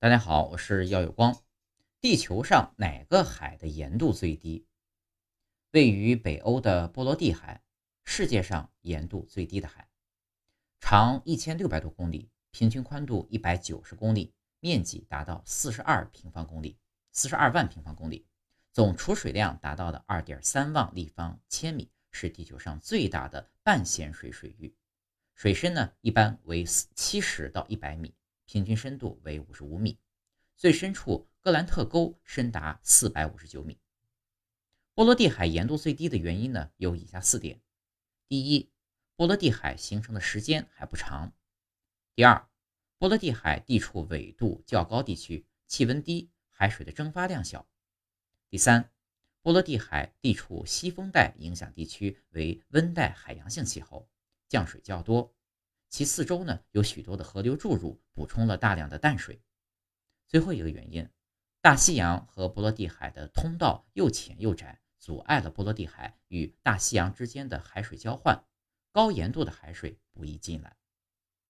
大家好，我是耀有光。地球上哪个海的盐度最低？位于北欧的波罗的海，世界上盐度最低的海，长一千六百多公里，平均宽度一百九十公里，面积达到四十二平方公里，四十二万平方公里，总储水量达到了二点三万立方千米，是地球上最大的半咸水水域。水深呢，一般为七十到一百米。平均深度为五十五米，最深处格兰特沟深达四百五十九米。波罗的海盐度最低的原因呢，有以下四点：第一，波罗的海形成的时间还不长；第二，波罗的海地处纬度较高地区，气温低，海水的蒸发量小；第三，波罗的海地处西风带影响地区为温带海洋性气候，降水较多。其四周呢有许多的河流注入，补充了大量的淡水。最后一个原因，大西洋和波罗的海的通道又浅又窄，阻碍了波罗的海与大西洋之间的海水交换，高盐度的海水不易进来。